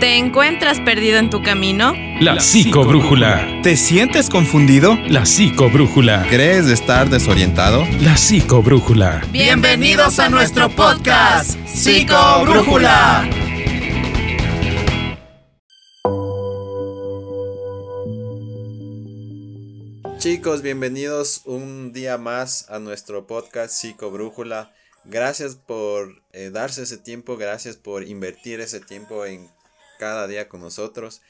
¿Te encuentras perdido en tu camino? La psicobrújula. ¿Te sientes confundido? La psicobrújula. ¿Crees estar desorientado? La psicobrújula. Bienvenidos a nuestro podcast, Psicobrújula. Chicos, bienvenidos un día más a nuestro podcast Psicobrújula. Gracias por eh, darse ese tiempo, gracias por invertir ese tiempo en cada día con nosotros.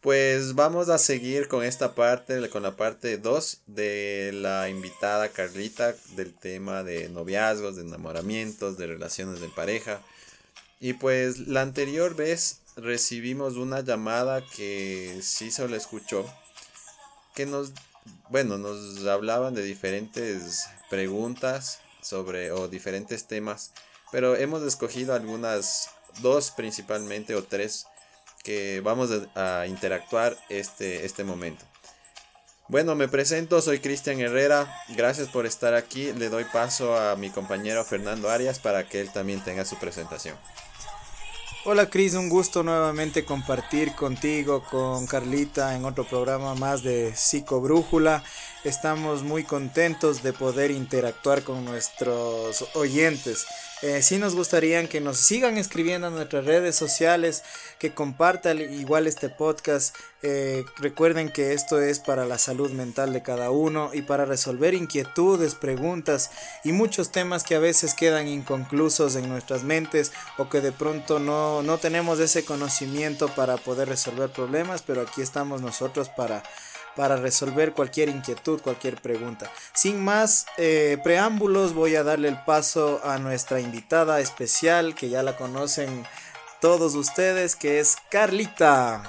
Pues vamos a seguir con esta parte, con la parte 2 de la invitada Carlita del tema de noviazgos, de enamoramientos, de relaciones de pareja. Y pues la anterior vez recibimos una llamada que sí se le escuchó, que nos, bueno, nos hablaban de diferentes preguntas sobre o diferentes temas, pero hemos escogido algunas, dos principalmente o tres que vamos a, interactuar este, este momento. Bueno, me presento, soy Cristian Herrera, gracias por estar aquí, le doy paso a mi compañero Fernando Arias para que él también tenga su presentación. Hola Cris, un gusto nuevamente compartir contigo, con Carlita en otro programa más de Psicobrújula. Estamos muy contentos de poder interactuar con nuestros oyentes. Eh, sí nos gustaría que nos sigan escribiendo en nuestras redes sociales, que compartan igual este podcast. Eh, recuerden que esto es para la salud mental de cada uno y para resolver inquietudes, preguntas y muchos temas que a veces quedan inconclusos en nuestras mentes o que de pronto no, no tenemos ese conocimiento para poder resolver problemas, pero aquí estamos nosotros para para resolver cualquier inquietud, cualquier pregunta. Sin más eh, preámbulos, voy a darle el paso a nuestra invitada especial, que ya la conocen todos ustedes, que es Carlita.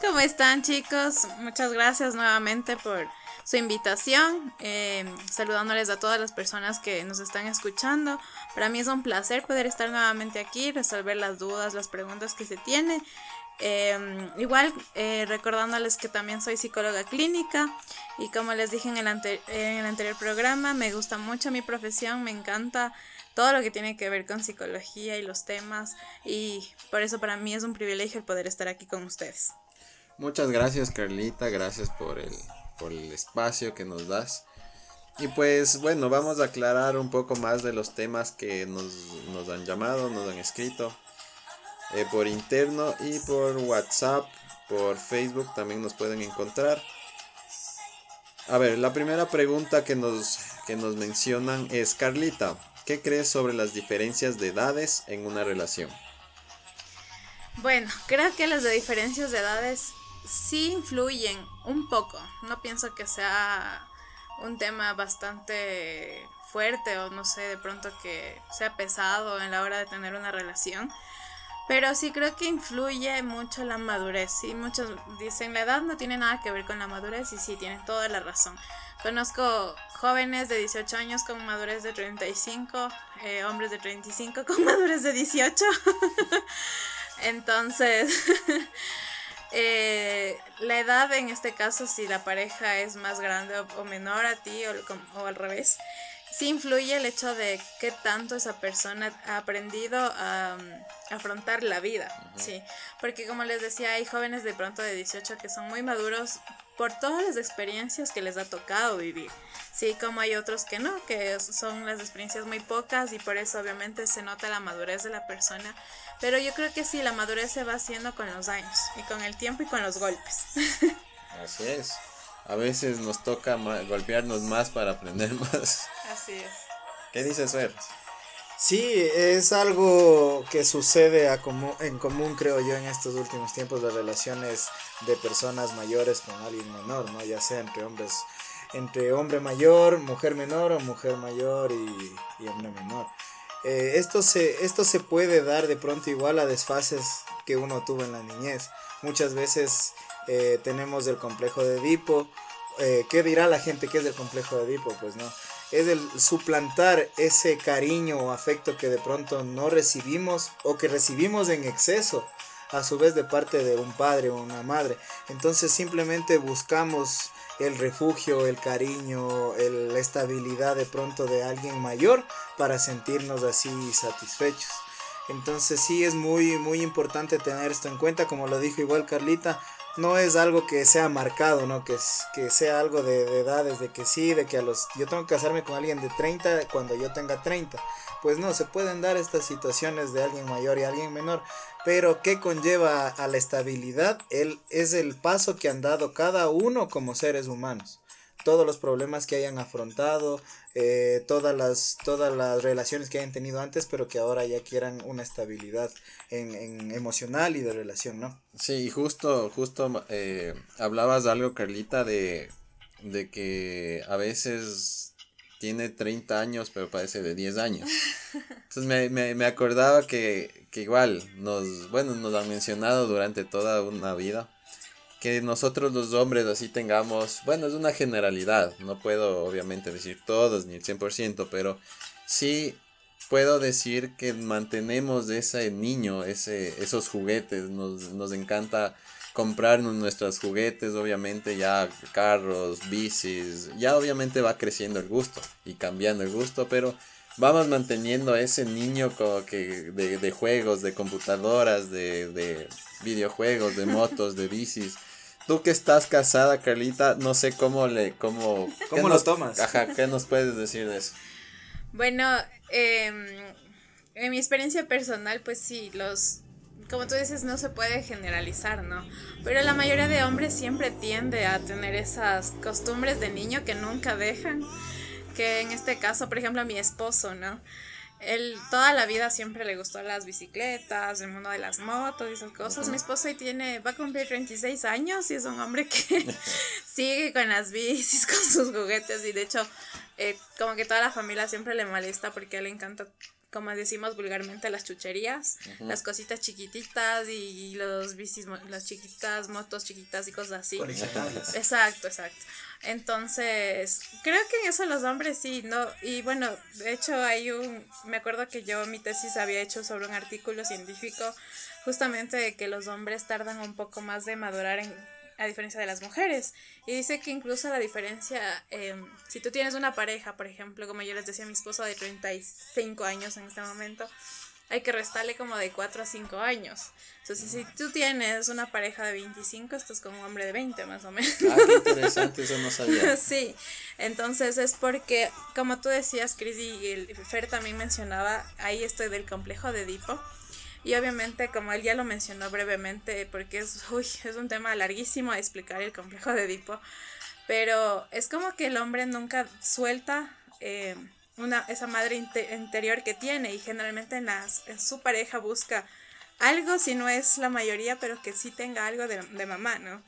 ¿Cómo están chicos? Muchas gracias nuevamente por su invitación, eh, saludándoles a todas las personas que nos están escuchando. Para mí es un placer poder estar nuevamente aquí, resolver las dudas, las preguntas que se tienen Em, igual, eh, recordándoles que también soy psicóloga clínica y como les dije en el, en el anterior programa, me gusta mucho mi profesión, me encanta todo lo que tiene que ver con psicología y los temas y por eso para mí es un privilegio el poder estar aquí con ustedes. Muchas gracias Carlita, gracias por el, por el espacio que nos das. Y pues bueno, vamos a aclarar un poco más de los temas que nos, nos han llamado, nos han escrito. Eh, por interno y por WhatsApp, por Facebook también nos pueden encontrar. A ver, la primera pregunta que nos, que nos mencionan es, Carlita, ¿qué crees sobre las diferencias de edades en una relación? Bueno, creo que las diferencias de edades sí influyen un poco. No pienso que sea un tema bastante fuerte o no sé, de pronto que sea pesado en la hora de tener una relación. Pero sí creo que influye mucho la madurez. Sí, muchos dicen la edad no tiene nada que ver con la madurez y sí, tienen toda la razón. Conozco jóvenes de 18 años con madurez de 35, eh, hombres de 35 con madurez de 18. Entonces, eh, la edad en este caso, si la pareja es más grande o, menor a ti o, o al revés, sí influye el hecho de qué tanto esa persona ha aprendido a, mm, afrontar la vida, sí, porque como les decía, hay jóvenes de pronto de 18 que son muy maduros por todas las experiencias que les ha tocado vivir, sí, como hay otros que no, que son las experiencias muy pocas y por eso obviamente se nota la madurez de la persona, pero yo creo que sí, la madurez se va haciendo con los años y con el tiempo y con los golpes. Así es a veces nos toca golpearnos más para aprender más. Así es. ¿Qué dices, Fer? Sí, es algo que sucede a en común, creo yo, en estos últimos tiempos de relaciones de personas mayores con alguien menor, ¿no? Ya sea entre hombres, entre hombre mayor, mujer menor o mujer mayor y, hombre menor. Eh, esto, se, esto se puede dar de pronto igual a desfases que uno tuvo en la niñez. Muchas veces eh, tenemos el complejo de Edipo. Eh, ¿Qué dirá la gente que es el complejo de Edipo? Pues no. Es el suplantar ese cariño o afecto que de pronto no recibimos o que recibimos en exceso, a su vez de parte de un padre o una madre. Entonces simplemente buscamos el refugio, el cariño, la estabilidad de pronto de alguien mayor para sentirnos así satisfechos. Entonces sí es muy, muy importante tener esto en cuenta, como lo dijo igual Carlita, no es algo que sea marcado, ¿no? Que, es, que sea algo de, de edades, de que sí, de que a los... Yo tengo que casarme con alguien de 30 cuando yo tenga 30. Pues no, se pueden dar estas situaciones de alguien mayor y alguien menor. Pero ¿qué conlleva a la estabilidad? Él es el paso que han dado cada uno como seres humanos todos los problemas que hayan afrontado, eh, todas, las, todas las relaciones que hayan tenido antes, pero que ahora ya quieran una estabilidad en, en emocional y de relación, ¿no? Sí, justo, justo eh, hablabas de algo, Carlita, de, de que a veces tiene 30 años, pero parece de 10 años. Entonces me, me, me acordaba que, que igual nos, bueno, nos han mencionado durante toda una vida que nosotros los hombres así tengamos, bueno, es una generalidad, no puedo obviamente decir todos ni el 100%, pero sí puedo decir que mantenemos ese niño, ese, esos juguetes, nos, nos encanta comprarnos nuestros juguetes, obviamente ya carros, bicis, ya obviamente va creciendo el gusto y cambiando el gusto, pero vamos manteniendo ese niño como que de, juegos, de computadoras, de videojuegos, de motos, de bicis. Tú que estás casada, Carlita, no sé cómo le, cómo, ¿Cómo lo tomas? Ajá, ¿qué nos puedes decir de eso? Bueno, eh, en mi experiencia personal, pues sí, los, como tú dices, no se puede generalizar, ¿no? Pero la mayoría de hombres siempre tiende a tener esas costumbres de niño que nunca dejan, que en este caso, por ejemplo, mi esposo, ¿no? Él toda la vida siempre le gustó las bicicletas, el mundo de las motos y esas cosas. Mi esposo hoy tiene, va a cumplir 36 años y es un hombre que sigue con las bicis, con sus juguetes y de hecho eh, como que toda la familia siempre le molesta porque a él le encanta como decimos vulgarmente, las chucherías, las cositas chiquititas y los bicis, las chiquitas, motos chiquitas y cosas así. Exacto, exacto. Entonces, creo que en eso los hombres sí, ¿no? Y bueno, de hecho hay un, me acuerdo que yo mi tesis había hecho sobre un artículo científico justamente de que los hombres tardan un poco más de madurar en a diferencia de las mujeres. Y dice que incluso la diferencia, em, si tú tienes una pareja, por ejemplo, como yo les decía mi esposo de 35 años en este momento, hay que restarle como de 4 a 5 años. Entonces, si tú tienes una pareja de 25, estás con un hombre de 20 más o menos. Ah, qué interesante, eso no sabía. sí, entonces es porque, como tú decías, Cris, y el Fer también mencionaba, ahí estoy del complejo de Edipo y obviamente, como él ya lo mencionó brevemente, porque es, uy, es un tema larguísimo a explicar el complejo de Edipo, pero es como que el hombre nunca suelta eh, una, esa madre interior que tiene y generalmente en, en su pareja busca algo, si no es la mayoría, pero que sí tenga algo de, mamá, ¿no?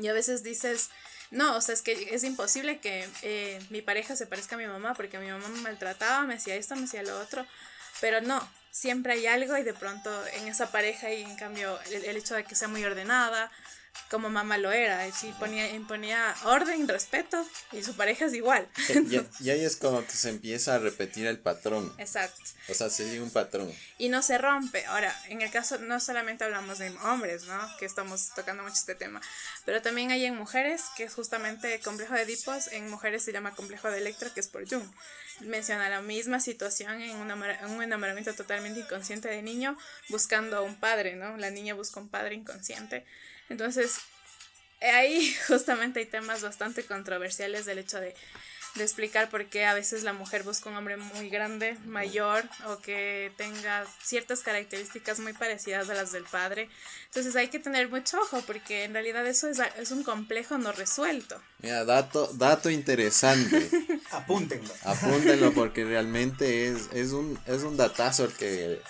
Y a veces dices, no, o sea, es que es imposible que eh, mi pareja se parezca a mi mamá porque mi mamá me maltrataba, me hacía esto, me hacía lo otro. Pero no, siempre hay algo y de pronto en esa pareja y en cambio el hecho de que sea muy ordenada, como mamá lo era, sí ponía, imponía orden, respeto y su pareja es igual. Y, y, ahí es que se empieza a repetir el patrón. Exacto. O sea, se sigue un patrón. Y no se rompe. Ahora, en el caso, no solamente hablamos de hombres, ¿no? Que estamos tocando mucho este tema, pero también hay en mujeres, que es justamente complejo de Edipos, en mujeres se llama complejo de Electra, que es por Jung. Menciona la misma situación en un, en un enamoramiento totalmente inconsciente de niño, buscando a un padre, ¿no? La niña busca un padre inconsciente. Entonces, ahí justamente hay temas bastante controversiales del hecho de, de, explicar por qué a veces la mujer busca un hombre muy grande, mayor o que tenga ciertas características muy parecidas a las del padre. Entonces hay que tener mucho ojo porque en realidad eso es, es un complejo no resuelto. Mira, dato, dato interesante. Apúntenlo. Apúntenlo porque realmente es, es, un, es un datazo el que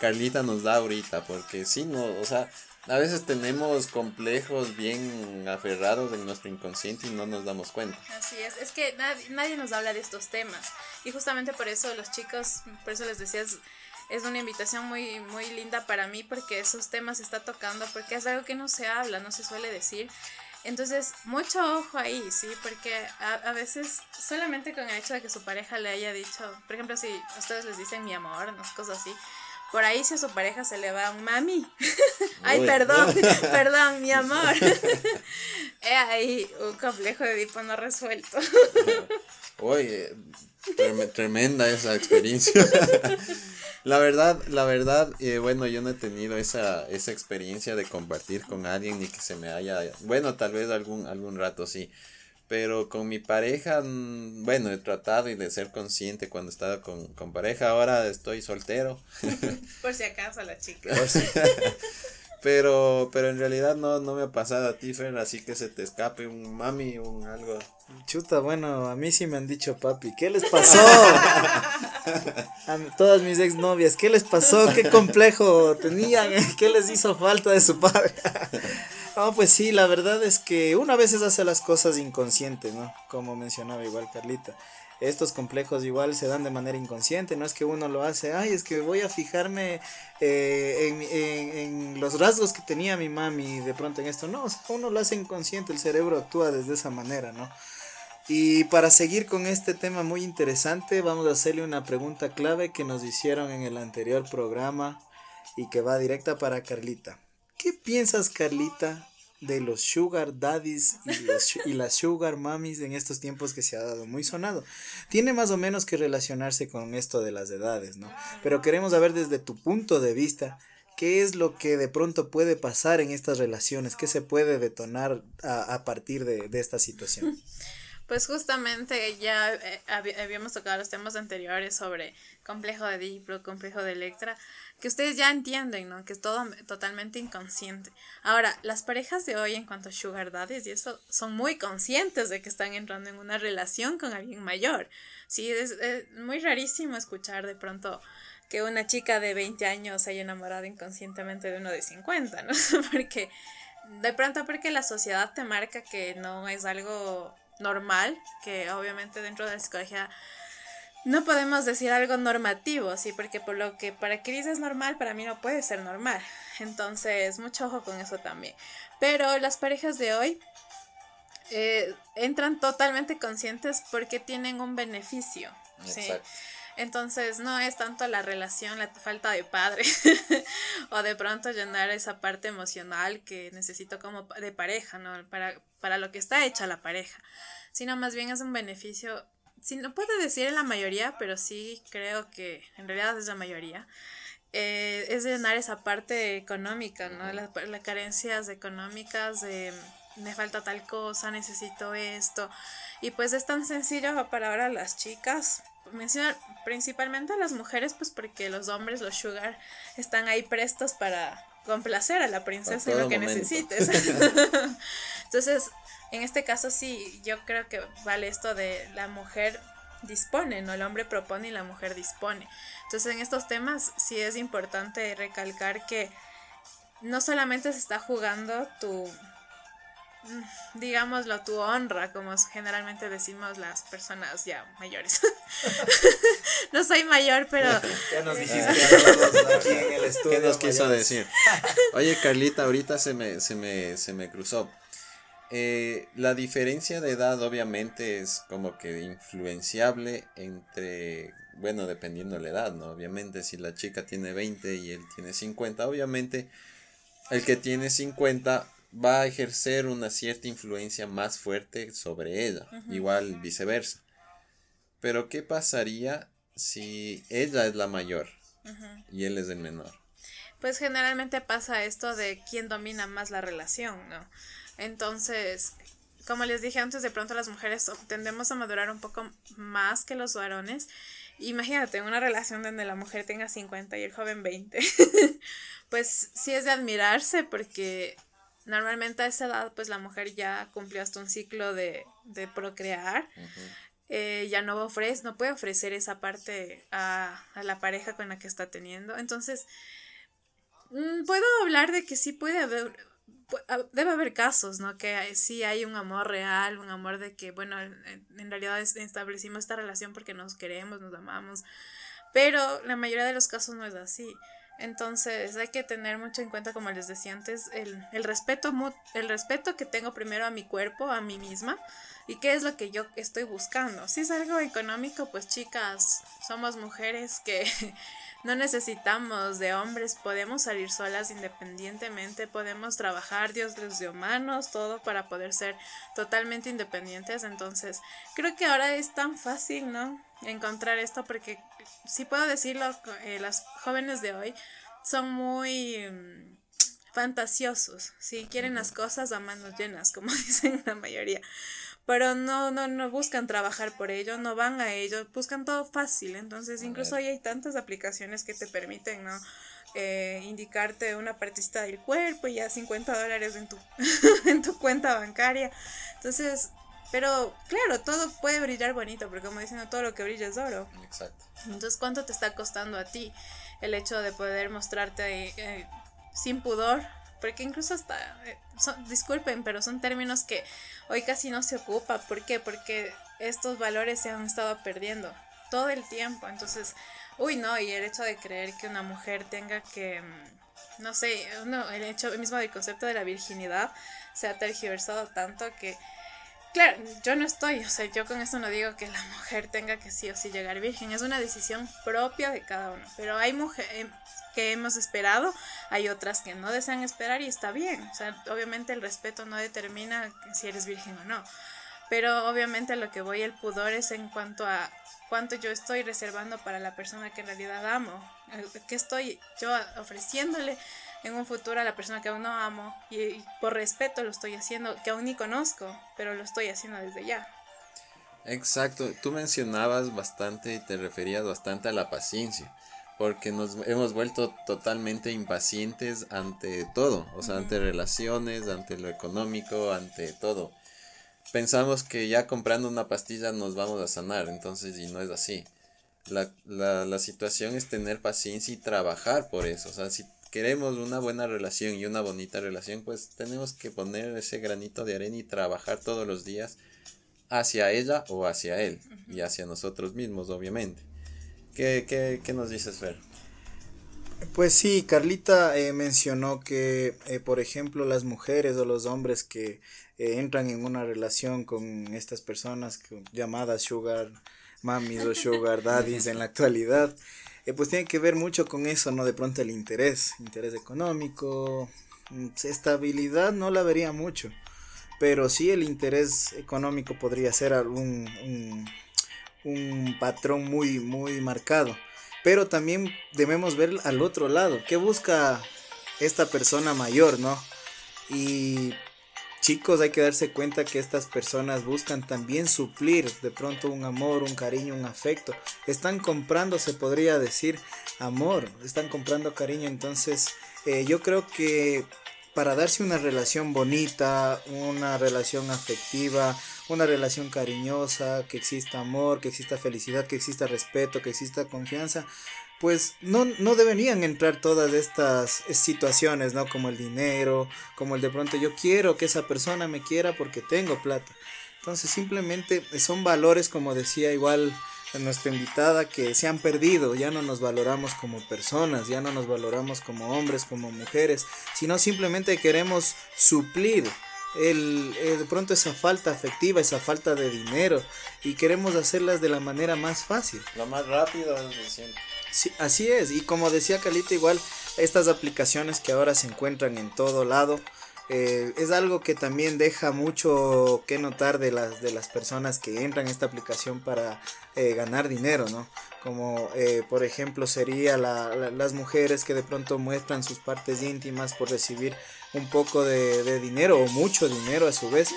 Carlita nos da ahorita porque sí, no, o sea a veces tenemos complejos bien aferrados en nuestro inconsciente y no nos damos cuenta. Así es, es que nadie, nadie nos habla de estos temas. Y justamente por eso los chicos, por eso les decía, es, es una invitación muy, muy linda para mí porque esos temas se está tocando, porque es algo que no se habla, no se suele decir. Entonces, mucho ojo ahí, ¿sí? Porque a, a, veces solamente con el hecho de que su pareja le haya dicho, por ejemplo, si ustedes les dicen mi amor, no cosas así, por ahí si a su pareja se le va un mami. Ay, perdón, perdón, mi amor. He ahí un complejo de Edipo no resuelto. Oye, tremenda esa experiencia. la verdad, la verdad, eh, bueno, yo no he tenido esa, esa experiencia de compartir con alguien ni que se me haya, bueno, tal vez algún, algún rato sí, pero con mi pareja, mm, bueno, he tratado y de ser consciente cuando estaba con, con pareja, ahora estoy soltero. Por si acaso la chica. Pero, pero en realidad no, no me ha pasado a ti, Fer, así que se te escape un mami, un algo. Chuta, bueno, a mí sí me han dicho papi, ¿qué les pasó? a todas mis exnovias, ¿qué les pasó? ¿Qué complejo tenían? ¿Qué les hizo falta de su padre? no, pues sí, la verdad es que una vez hace las cosas inconscientes, ¿no? Como mencionaba igual Carlita estos complejos igual se dan de manera inconsciente, no es que uno lo hace, ay, es que voy a fijarme eh, en, en, en, los rasgos que tenía mi mami de pronto en esto, no, uno lo hace inconsciente, el cerebro actúa desde esa manera, ¿no? Y para seguir con este tema muy interesante, vamos a hacerle una pregunta clave que nos hicieron en el anterior programa y que va directa para Carlita. ¿Qué piensas, Carlita, de los sugar daddies y, las sugar mummies en estos tiempos que se ha dado muy sonado. Tiene más o menos que relacionarse con esto de las edades, ¿no? Pero queremos saber desde tu punto de vista, ¿qué es lo que de pronto puede pasar en estas relaciones? ¿Qué se puede detonar a, partir de, de esta situación? Pues justamente ya eh, habíamos tocado los temas anteriores sobre complejo de Diplo, complejo de Electra, que ustedes ya entienden, ¿no? Que es todo totalmente inconsciente. Ahora, las parejas de hoy en cuanto a sugar daddies y eso son muy conscientes de que están entrando en una relación con alguien mayor. Sí, es, es muy rarísimo escuchar de pronto que una chica de 20 años se haya enamorado inconscientemente de uno de 50, ¿no? porque de pronto porque la sociedad te marca que no es algo normal, que obviamente dentro de la psicología no podemos decir algo normativo, sí, porque por lo que para Cris es normal, para mí no puede ser normal. Entonces, mucho ojo con eso también. Pero las parejas de hoy eh, entran totalmente conscientes porque tienen un beneficio. ¿sí? Entonces no es tanto la relación, la falta de padre o de pronto llenar esa parte emocional que necesito como de pareja, ¿no? Para, para lo que está hecha la pareja, sino más bien es un beneficio, si no puedo decir en la mayoría, pero sí creo que en realidad es la mayoría. Eh, es llenar esa parte económica, ¿no? Las, las carencias económicas de me falta tal cosa, necesito esto. Y pues es tan sencillo para ahora las chicas mencionar principalmente a las mujeres, pues porque los hombres, los sugar, están ahí prestos para complacer a la princesa lo que necesites. Entonces, en este caso sí, yo creo que vale esto de la mujer dispone, ¿no? El hombre propone y la mujer dispone. Entonces, en estos temas sí es importante recalcar que no solamente se está jugando tu digámoslo, tu honra, como generalmente decimos las personas ya mayores. no soy mayor, pero... Ya nos dijiste ¿Qué nos quiso decir? Oye, Carlita, ahorita se me, se me, se me cruzó. Eh, la diferencia de edad obviamente es como que influenciable entre, bueno, dependiendo de la edad, ¿no? Obviamente si la chica tiene 20 y él tiene 50, obviamente el que tiene 50 va a ejercer una cierta influencia más fuerte sobre ella, igual viceversa. Pero ¿qué pasaría si ella es la mayor y él es el menor? Pues generalmente pasa esto de quién domina más la relación, ¿no? Entonces, como les dije antes, de pronto las mujeres tendemos a madurar un poco más que los varones. Imagínate una relación donde la mujer tenga 50 y el joven 20. pues sí es de admirarse porque Normalmente a esa edad, pues la mujer ya cumplió hasta un ciclo de, de procrear. Eh, ya no ofrece, no puede ofrecer esa parte a, a, la pareja con la que está teniendo. Entonces, mm, puedo hablar de que sí puede haber, debe haber casos, ¿no? Que sí hay un amor real, un amor de que, bueno, en realidad establecimos esta relación porque nos queremos, nos amamos, pero la mayoría de los casos no es así. Entonces hay que tener mucho en cuenta, como les decía antes, el, el, respeto, el respeto que tengo primero a mi cuerpo, a mí misma, y qué es lo que yo estoy buscando. Si es algo económico, pues chicas, somos mujeres que no necesitamos de hombres, podemos salir solas independientemente, podemos trabajar, Dios les dio todo para poder ser totalmente independientes. Entonces creo que ahora es tan fácil, ¿no? encontrar esto porque si puedo decirlo, eh, las jóvenes de hoy son muy mm, fantasiosos, si quieren las cosas a manos llenas, como dicen la mayoría, pero no, no, no buscan trabajar por ello, no van a ello, buscan todo fácil, entonces incluso hoy hay tantas aplicaciones que te permiten, ¿no? Eh, indicarte una partecita del cuerpo y ya 50 dólares en tu, en tu cuenta bancaria. Entonces, pero claro, todo puede brillar bonito, porque como dicen, todo lo que brilla es oro. Exacto. Entonces, ¿cuánto te está costando a ti el hecho de poder mostrarte eh, sin pudor? Porque incluso hasta, eh, disculpen, pero son términos que hoy casi no se ocupa. ¿Por qué? Porque estos valores se han estado perdiendo todo el tiempo. Entonces, uy, no, y el hecho de creer que una mujer tenga que, mm, no sé, uno, el hecho mismo del concepto de la virginidad se ha tergiversado tanto que Claro, yo no estoy, o sea, yo con esto no digo que la mujer tenga que sí o sí llegar virgen, es una decisión propia de cada uno, pero hay mujeres eh, que hemos esperado, hay otras que no desean esperar y está bien, o sea, obviamente el respeto no determina si eres virgen o no, pero obviamente lo que voy el pudor es en cuanto a cuánto yo estoy reservando para la persona que en realidad amo, eh, qué estoy yo ofreciéndole en un futuro a la persona que aún no amo y, por respeto lo estoy haciendo, que aún ni conozco, pero lo estoy haciendo desde ya. Exacto, tú mencionabas bastante y te referías bastante a la paciencia, porque nos hemos vuelto totalmente impacientes ante todo, o sea, ante relaciones, ante lo económico, ante todo. Pensamos que ya comprando una pastilla nos vamos a sanar, entonces, y no es así. La, la, la situación es tener paciencia y trabajar por eso. O sea, si queremos una buena relación y una bonita relación, pues tenemos que poner ese granito de arena y trabajar todos los días hacia ella o hacia él y hacia nosotros mismos, obviamente. ¿Qué, qué, qué nos dices, Fer? Pues sí, Carlita eh, mencionó que, eh, por ejemplo, las mujeres o los hombres que eh, entran en una relación con estas personas llamadas sugar mami o sugar daddies en la actualidad, eh, pues tiene que ver mucho con eso, ¿no? De pronto el interés, interés económico, mm, estabilidad no la vería mucho, pero sí el interés económico podría ser algún un, un patrón muy, muy marcado. Pero también debemos ver al otro lado, ¿qué busca esta persona mayor, no? Y chicos, hay que darse cuenta que estas personas buscan también suplir de pronto un amor, un cariño, un afecto. Están comprando, se podría decir, amor, están comprando cariño. Entonces, eh, yo creo que para darse una relación bonita, una relación afectiva, una relación cariñosa, que exista amor, que exista felicidad, que exista respeto, que exista confianza, pues no, no deberían entrar todas estas situaciones, ¿no? Como el dinero, como el de pronto yo quiero que esa persona me quiera porque tengo plata. Entonces simplemente son valores, como decía igual nuestra invitada, que se han perdido, ya no nos valoramos como personas, ya no nos valoramos como hombres, como mujeres, sino simplemente queremos suplir el, de pronto esa falta afectiva, esa falta de dinero y queremos hacerlas de la manera más fácil. Lo más siempre. Sí, así es, y como decía Calita, igual estas aplicaciones que ahora se encuentran en todo lado, eh, es algo que también deja mucho que notar de las, de las personas que entran en esta aplicación para eh, ganar dinero, ¿no? Como eh, por ejemplo sería las mujeres que de pronto muestran sus partes íntimas por recibir un poco de, de dinero o mucho dinero a su vez.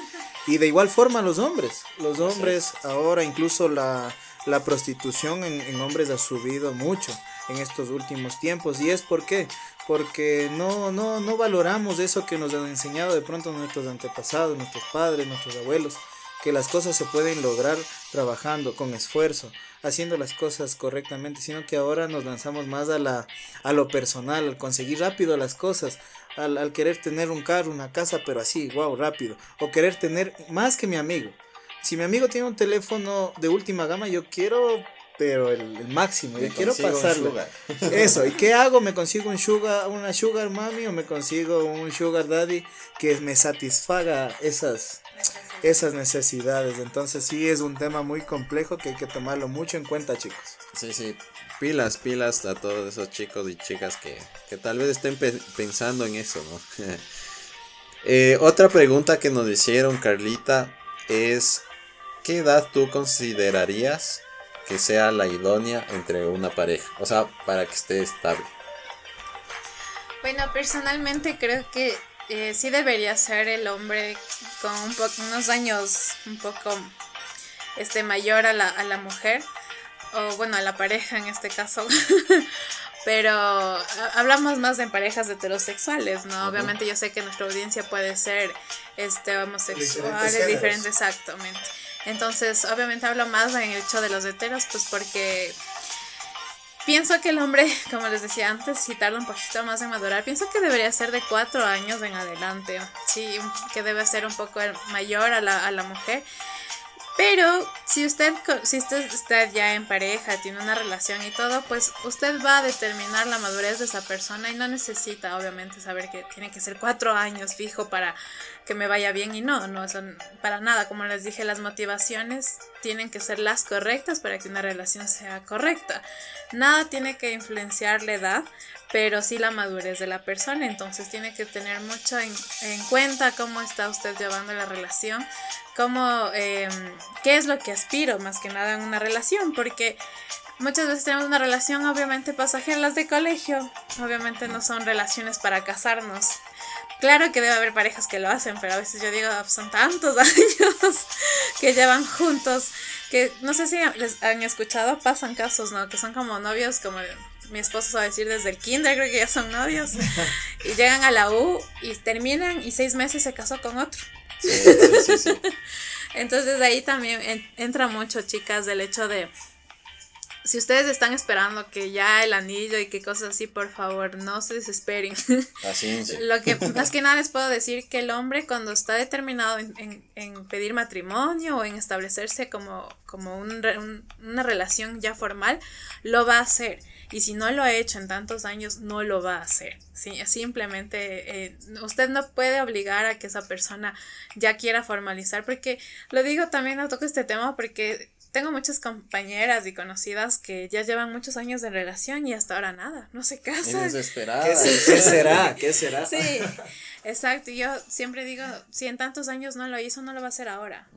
Y de igual forma los hombres, los hombres ahora incluso la la prostitución en, hombres ha subido mucho en estos últimos tiempos. ¿Y es por qué? Porque no, no, no valoramos eso que nos han enseñado de pronto nuestros antepasados, nuestros padres, nuestros abuelos, que las cosas se pueden lograr trabajando con esfuerzo, haciendo las cosas correctamente, sino que ahora nos lanzamos más a, la, a lo personal, al conseguir rápido las cosas, al, al querer tener un carro, una casa, pero así, wow, rápido, o querer tener más que mi amigo si mi amigo tiene un teléfono de última gama, yo quiero, pero el, máximo, yo quiero pasarlo. Eso, ¿y qué hago? ¿Me consigo un sugar, una sugar mami o me consigo un sugar daddy que me satisfaga esas, esas necesidades? Entonces sí es un tema muy complejo que hay que tomarlo mucho en cuenta, chicos. Sí, sí, pilas, pilas a todos esos chicos y chicas que, que tal vez estén pensando en eso, ¿no? eh, otra pregunta que nos hicieron, Carlita, es ¿qué edad tú considerarías que sea la idónea entre una pareja? O sea, para que esté estable. Bueno, personalmente creo que eh, sí debería ser el hombre con un unos años un poco este mayor a la, a la mujer o bueno a la pareja en este caso pero hablamos más de parejas heterosexuales no obviamente yo sé que nuestra audiencia puede ser este homosexual diferente exactamente entonces obviamente hablo más en el hecho de los heteros pues porque Pienso que el hombre, como les decía antes, si tarda un poquito más en madurar, pienso que debería ser de cuatro años en adelante. Sí, que debe ser un poco mayor a la, a la mujer. Pero si usted, si usted está ya en pareja, tiene una relación y todo, pues usted va a determinar la madurez de esa persona y no necesita, obviamente, saber que tiene que ser cuatro años fijo para que me vaya bien y no, no son para nada. Como les dije, las motivaciones tienen que ser las correctas para que una relación sea correcta. Nada tiene que influenciar la edad, pero sí la madurez de la persona. Entonces tiene que tener mucho en, cuenta cómo está usted llevando la relación, cómo, em, qué es lo que aspiro más que nada en una relación, porque muchas veces tenemos una relación obviamente pasajera, las de colegio, obviamente no son relaciones para casarnos. Claro que debe haber parejas que lo hacen, pero a veces yo digo, son tantos años que llevan juntos que no sé si les han escuchado, pasan casos, ¿no? Que son como novios, como mi esposo sabe decir desde el kinder, creo que ya son novios. y llegan a la U y terminan y seis meses se casó con otro. Sí, sí, sí, Entonces ahí también entra mucho, chicas, del hecho de si ustedes están esperando que ya el anillo y qué cosas así, por favor, no se desesperen. Lo que más que nada les puedo decir que el hombre cuando está determinado en, pedir matrimonio o en establecerse como, como una relación ya formal, lo va a hacer. Y si no lo ha hecho en tantos años, no lo va a hacer. ¿sí? Simplemente eh, usted no puede obligar a que esa persona ya quiera formalizar, porque lo digo también, no toco este tema porque tengo muchas compañeras y conocidas que ya llevan muchos años de relación y hasta ahora nada, no se casan. ¿Qué, ¿Qué, será? ¿Qué será? Sí, exacto. Yo siempre digo, si en tantos años no lo hizo, no lo va a hacer ahora.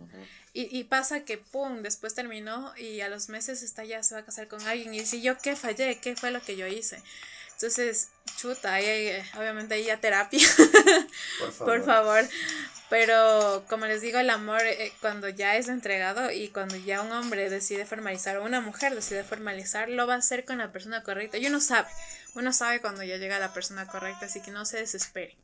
Y, y, pasa que, pum, después terminó y a los meses está ya se va a casar con alguien y dice, yo qué fallé, qué fue lo que yo hice. Entonces, chuta, ahí, obviamente ahí ya terapia. Por favor. Por favor. Pero como les digo, el amor eh, cuando ya es entregado y cuando ya un hombre decide formalizar o una mujer decide formalizar, lo va a hacer con la persona correcta. Y uno sabe, uno sabe cuando ya llega la persona correcta, así que no se desespere.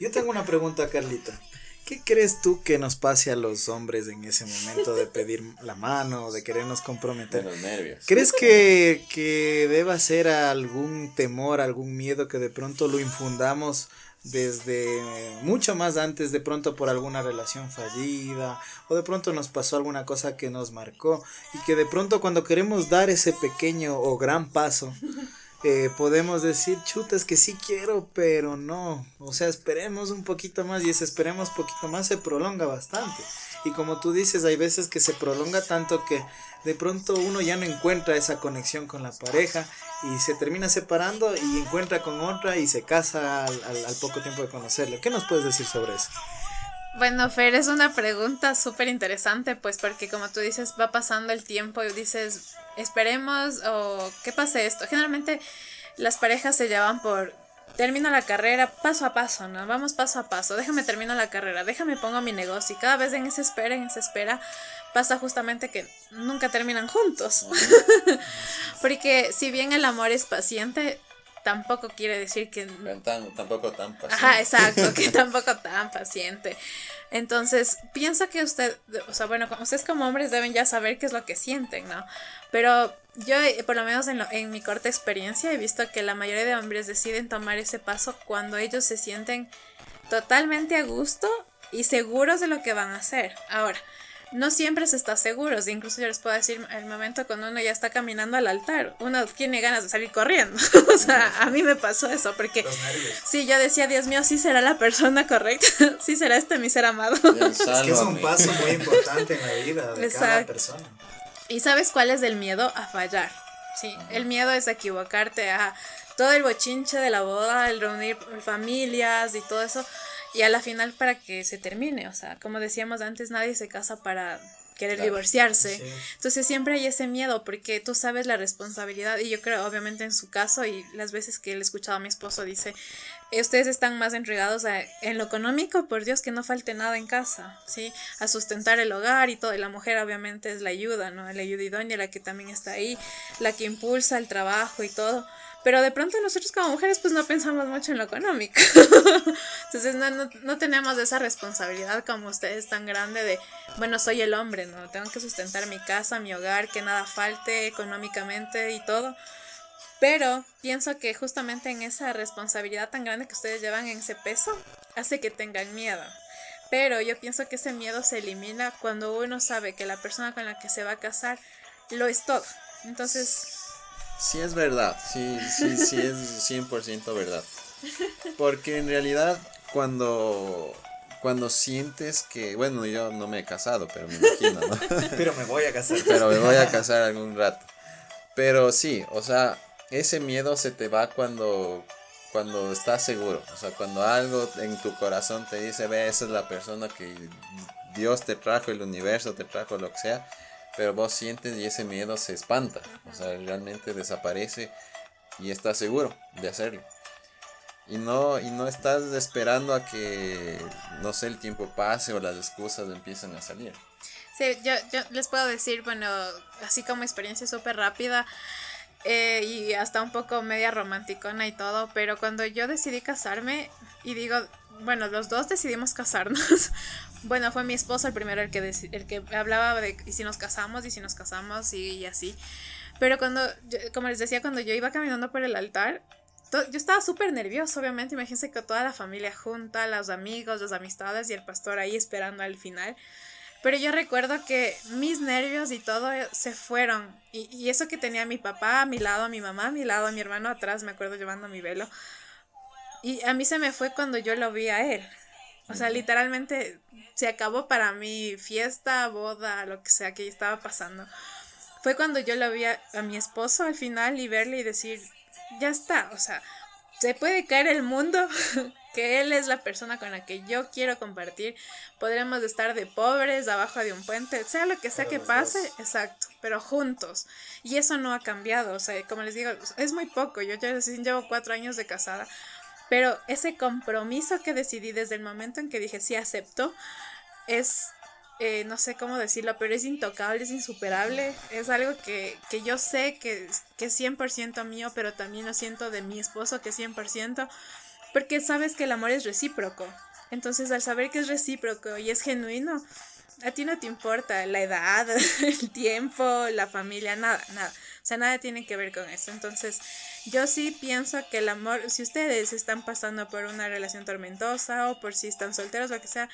Yo tengo una pregunta, Carlita. ¿Qué crees tú que nos pase a los hombres en ese momento de pedir la mano, de querernos comprometer? los nervios. ¿Crees que, que deba ser algún temor, algún miedo que de pronto lo infundamos desde mucho más antes, de pronto por alguna relación fallida, o de pronto nos pasó alguna cosa que nos marcó, y que de pronto cuando queremos dar ese pequeño o gran paso, eh, podemos decir, chutas que sí quiero, pero no, o sea, esperemos un poquito más, y ese esperemos poquito más se prolonga bastante. Y como tú dices, hay veces que se prolonga tanto que de pronto uno ya no encuentra esa conexión con la pareja y se termina separando y encuentra con otra y se casa al, al, poco tiempo de conocerlo. ¿Qué nos puedes decir sobre eso? Bueno, Fer, es una pregunta súper interesante, pues porque como tú dices, va pasando el tiempo y dices, esperemos o qué pase esto. Generalmente las parejas se llevan por termino la carrera paso a paso, ¿no? Vamos paso a paso, déjame termino la carrera, déjame pongo mi negocio y cada vez en esa espera, en esa espera, pasa justamente que nunca terminan juntos. Porque si bien el amor es paciente, tampoco quiere decir que... tampoco tan paciente. Ajá, exacto, que tampoco tan paciente. Entonces, pienso que usted, o sea, bueno, ustedes como hombres deben ya saber qué es lo que sienten, ¿no? Pero yo, por lo menos en, en mi corta experiencia, he visto que la mayoría de hombres deciden tomar ese paso cuando ellos se sienten totalmente a gusto y seguros de lo que van a hacer. Ahora, no siempre se está seguro. Incluso yo les puedo decir el momento cuando uno ya está caminando al altar, uno tiene ganas de salir corriendo. o sea, a mí me pasó eso porque sí, yo decía, Dios mío, sí será la persona correcta, sí será este mi ser amado. es que es un paso muy importante en la vida de cada persona. ¿Y sabes cuál es el miedo? A fallar. Sí, el miedo es a equivocarte, a todo el bochinche de la boda, el reunir familias y todo eso y a la final para que se termine, o sea, como decíamos antes, nadie se casa para querer divorciarse. Entonces siempre hay ese miedo porque tú sabes la responsabilidad y yo creo obviamente en su caso y las veces que él he escuchado a mi esposo dice, ustedes están más entregados en lo económico, por Dios que no falte nada en casa, ¿sí? A sustentar el hogar y todo, y la mujer obviamente es la ayuda, ¿no? La ayuda idónea, la que también está ahí, la que impulsa el trabajo y todo. Pero de pronto nosotros como mujeres pues no pensamos mucho en lo económico. Entonces no, no, no, tenemos esa responsabilidad como ustedes tan grande de, bueno, soy el hombre, ¿no? Tengo que sustentar mi casa, mi hogar, que nada falte económicamente y todo. Pero pienso que justamente en esa responsabilidad tan grande que ustedes llevan en ese peso, hace que tengan miedo. Pero yo pienso que ese miedo se elimina cuando uno sabe que la persona con la que se va a casar lo es todo. Entonces... Sí es verdad, sí, sí, sí es 100% verdad. Porque en realidad cuando cuando sientes que, bueno, yo no me he casado, pero me imagino, ¿no? pero me voy a casar. Pero me voy a casar algún rato. Pero sí, o sea, ese miedo se te va cuando, cuando estás seguro. O sea, cuando algo en tu corazón te dice, ve, esa es la persona que Dios te trajo, el universo te trajo, lo que sea. Pero vos sientes y ese miedo se espanta. O sea, realmente desaparece y estás seguro de hacerlo. Y no, y no estás esperando a que, no sé, el tiempo pase o las excusas empiecen a salir. Sí, yo, yo les puedo decir, bueno, así como experiencia súper rápida, eh, y hasta un poco media romanticona y todo, pero cuando yo decidí casarme y digo, bueno, los dos decidimos casarnos. bueno, fue mi esposo el primero el que, el que hablaba de y si nos casamos y si nos casamos y, así. Pero cuando, como les decía, cuando yo iba caminando por el altar, yo estaba súper nervioso, obviamente. Imagínense que toda la familia junta, los amigos, las amistades y el pastor ahí esperando al final. Pero yo recuerdo que mis nervios y todo se fueron. Y, eso que tenía mi papá a mi lado, a mi mamá a mi lado, a mi hermano atrás, me acuerdo llevando mi velo. Y a mí se me fue cuando yo lo vi a él. O sea, literalmente se acabó para mí fiesta, boda, lo que sea que estaba pasando. Fue cuando yo lo vi a, a mi esposo al final y verle y decir, ya está, o sea, se puede caer el mundo, que él es la persona con la que yo quiero compartir. Podremos estar de pobres, abajo de un puente, sea lo que sea que pase, exacto, pero juntos. Y eso no ha cambiado, o sea, como les digo, es muy poco, yo ya llevo cuatro años de casada, pero ese compromiso que decidí desde el momento en que dije sí acepto, es eh, no sé cómo decirlo, pero es intocable, es insuperable, es algo que, que yo sé que, que es 100% mío, pero también lo siento de mi esposo que es 100%, porque sabes que el amor es recíproco. Entonces, al saber que es recíproco y es genuino, a ti no te importa la edad, el tiempo, la familia, nada, nada. O sea, nada tiene que ver con eso. Entonces, yo sí pienso que el amor, si ustedes están pasando por una relación tormentosa o por si están solteros, lo que sea,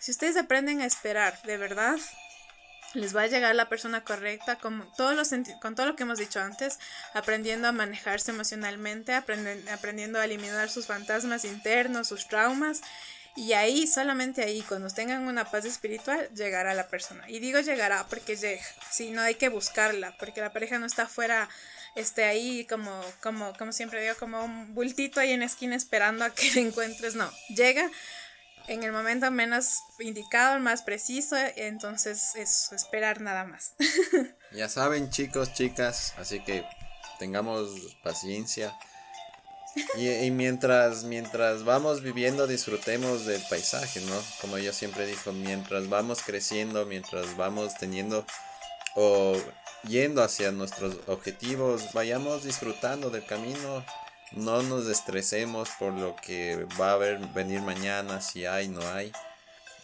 si ustedes aprenden a esperar, de verdad, les va a llegar la persona correcta con, todos los con todo lo que hemos dicho antes, aprendiendo a manejarse emocionalmente, aprendiendo a eliminar sus fantasmas internos, sus traumas. Y ahí, solamente ahí, cuando tengan una paz espiritual, llegará la persona. Y digo llegará porque llega, sí, no hay que buscarla, porque la pareja no está fuera, esté ahí como, como, como siempre digo, como un bultito ahí en la esquina esperando a que le encuentres. No, llega en el momento menos indicado, más preciso, entonces es esperar nada más. ya saben chicos, chicas, así que tengamos paciencia. Y, mientras, mientras vamos viviendo, disfrutemos del paisaje, ¿no? Como yo siempre digo, mientras vamos creciendo, mientras vamos teniendo o yendo hacia nuestros objetivos, vayamos disfrutando del camino no nos estresemos por lo que va a haber, venir mañana, si hay, no hay.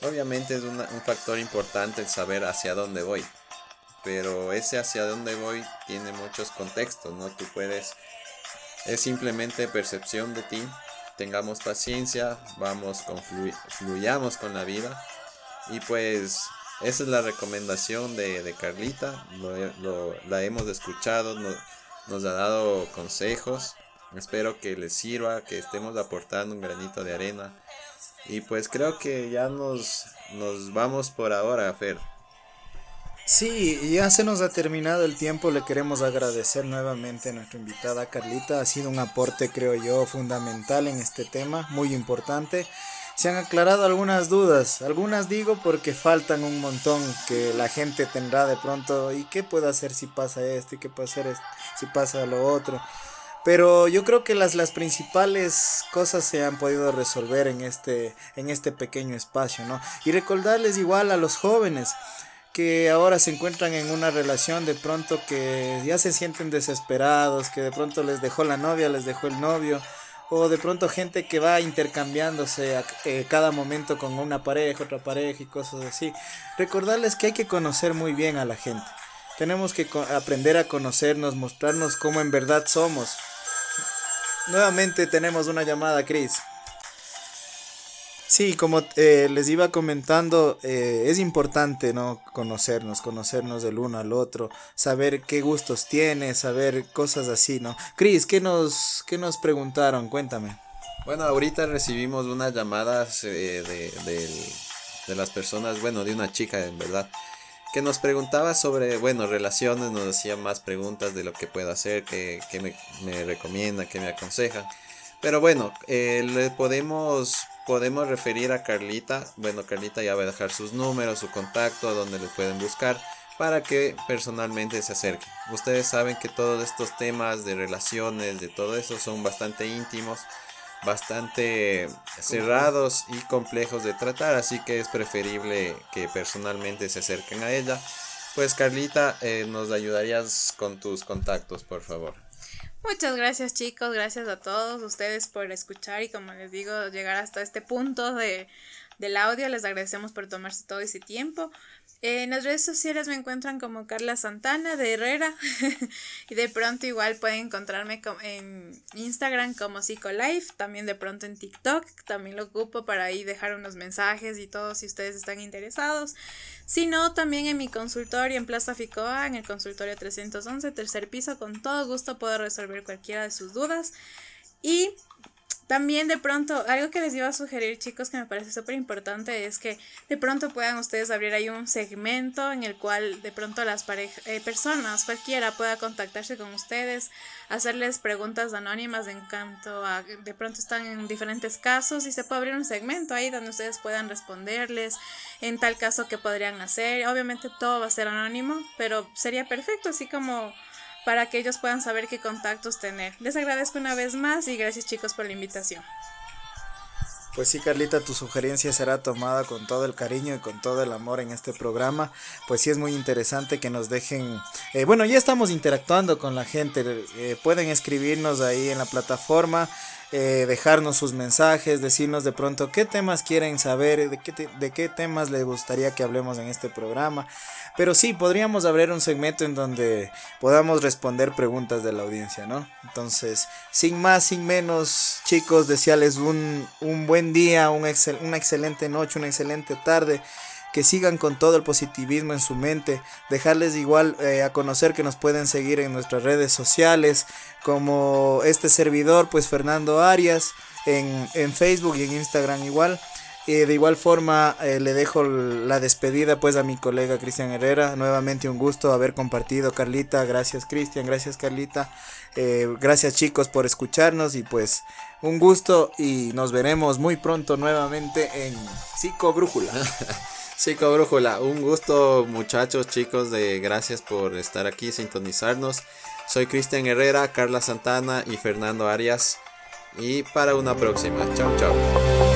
Obviamente es un factor importante el saber hacia dónde voy. Pero ese hacia dónde voy tiene muchos contextos, ¿no? Tú puedes... Es simplemente percepción de ti. Tengamos paciencia, vamos, fluyamos con la vida. Y pues esa es la recomendación de, Carlita. Lo, la hemos escuchado, nos ha dado consejos. Espero que les sirva, que estemos aportando un granito de arena. Y pues creo que ya nos, nos vamos por ahora, Fer. Sí, ya se nos ha terminado el tiempo. Le queremos agradecer nuevamente a nuestra invitada Carlita. Ha sido un aporte, creo yo, fundamental en este tema, muy importante. se han aclarado algunas dudas. Algunas digo porque faltan un montón que la gente tendrá de pronto. ¿Y qué puedo hacer si pasa esto? ¿Y qué puedo hacer si pasa lo otro? Pero yo creo que las, las principales cosas se han podido resolver en este, en este pequeño espacio, ¿no? Y recordarles igual a los jóvenes que ahora se encuentran en una relación de pronto que ya se sienten desesperados, que de pronto les dejó la novia, les dejó el novio, o de pronto gente que va intercambiándose a, eh, cada momento con una pareja, otra pareja y cosas así. Recordarles que hay que conocer muy bien a la gente. Tenemos que aprender a conocernos, mostrarnos cómo en verdad somos. Nuevamente tenemos una llamada, Chris. Sí, como eh, les iba comentando, eh, es importante no conocernos, conocernos del uno al otro, saber qué gustos tiene, saber cosas así, ¿no? Chris, ¿qué nos, qué nos preguntaron? Cuéntame. Bueno, ahorita recibimos unas llamadas eh, de, de las personas, bueno, de una chica en verdad, que nos preguntaba sobre, bueno, relaciones, nos hacía más preguntas de lo que puedo hacer, que, me, recomienda, que me aconseja. Pero bueno, eh, le podemos, podemos referir a Carlita. Bueno, Carlita ya va a dejar sus números, su contacto, donde le pueden buscar para que personalmente se acerquen. Ustedes saben que todos estos temas de relaciones, de todo eso, son bastante íntimos bastante cerrados y complejos de tratar, así que es preferible que personalmente se acerquen a ella. Pues Carlita, eh, nos ayudarías con tus contactos, por favor. Muchas gracias chicos, gracias a todos ustedes por escuchar y como les digo, llegar hasta este punto de, del audio. Les agradecemos por tomarse todo ese tiempo. En las redes sociales me encuentran como Carla Santana de Herrera y de pronto igual pueden encontrarme en Instagram como PsicoLife, también de pronto en TikTok, también lo ocupo para ahí dejar unos mensajes y todo si ustedes están interesados. Si no, también en mi consultorio en Plaza Ficoa, en el consultorio 311, tercer piso, con todo gusto puedo resolver cualquiera de sus dudas. Y también de pronto, algo que les iba a sugerir chicos que me parece súper importante es que de pronto puedan ustedes abrir ahí un segmento en el cual de pronto las eh, personas, cualquiera pueda contactarse con ustedes, hacerles preguntas anónimas en cuanto a, de pronto están en diferentes casos y se puede abrir un segmento ahí donde ustedes puedan responderles en tal caso que podrían hacer. Obviamente todo va a ser anónimo, pero sería perfecto, así como para que ellos puedan saber qué contactos tener. Les agradezco una vez más y gracias chicos por la invitación. Pues sí, Carlita, tu sugerencia será tomada con todo el cariño y con todo el amor en este programa. Pues sí es muy interesante que nos dejen... Eh, bueno, ya estamos interactuando con la gente. Eh, pueden escribirnos ahí en la plataforma. Eh, dejarnos sus mensajes, decirnos de pronto qué temas quieren saber, de qué, de qué temas les gustaría que hablemos en este programa. Pero sí, podríamos abrir un segmento en donde podamos responder preguntas de la audiencia, ¿no? Entonces, sin más, sin menos, chicos, desearles un, un buen día, una excelente noche, una excelente tarde que sigan con todo el positivismo en su mente, dejarles igual eh, a conocer que nos pueden seguir en nuestras redes sociales, como este servidor, pues Fernando Arias, en, en Facebook y en Instagram igual. de igual forma eh, le dejo la despedida pues a mi colega Cristian Herrera. Nuevamente un gusto haber compartido Carlita. Gracias Cristian, gracias Carlita. Eh, gracias chicos por escucharnos y pues un gusto y nos veremos muy pronto nuevamente en Psico Brújula. Chico Brújula, un gusto muchachos, chicos, de gracias por estar aquí, sintonizarnos. Soy Cristian Herrera, Carla Santana y Fernando Arias. Y para una próxima. Chao, chao.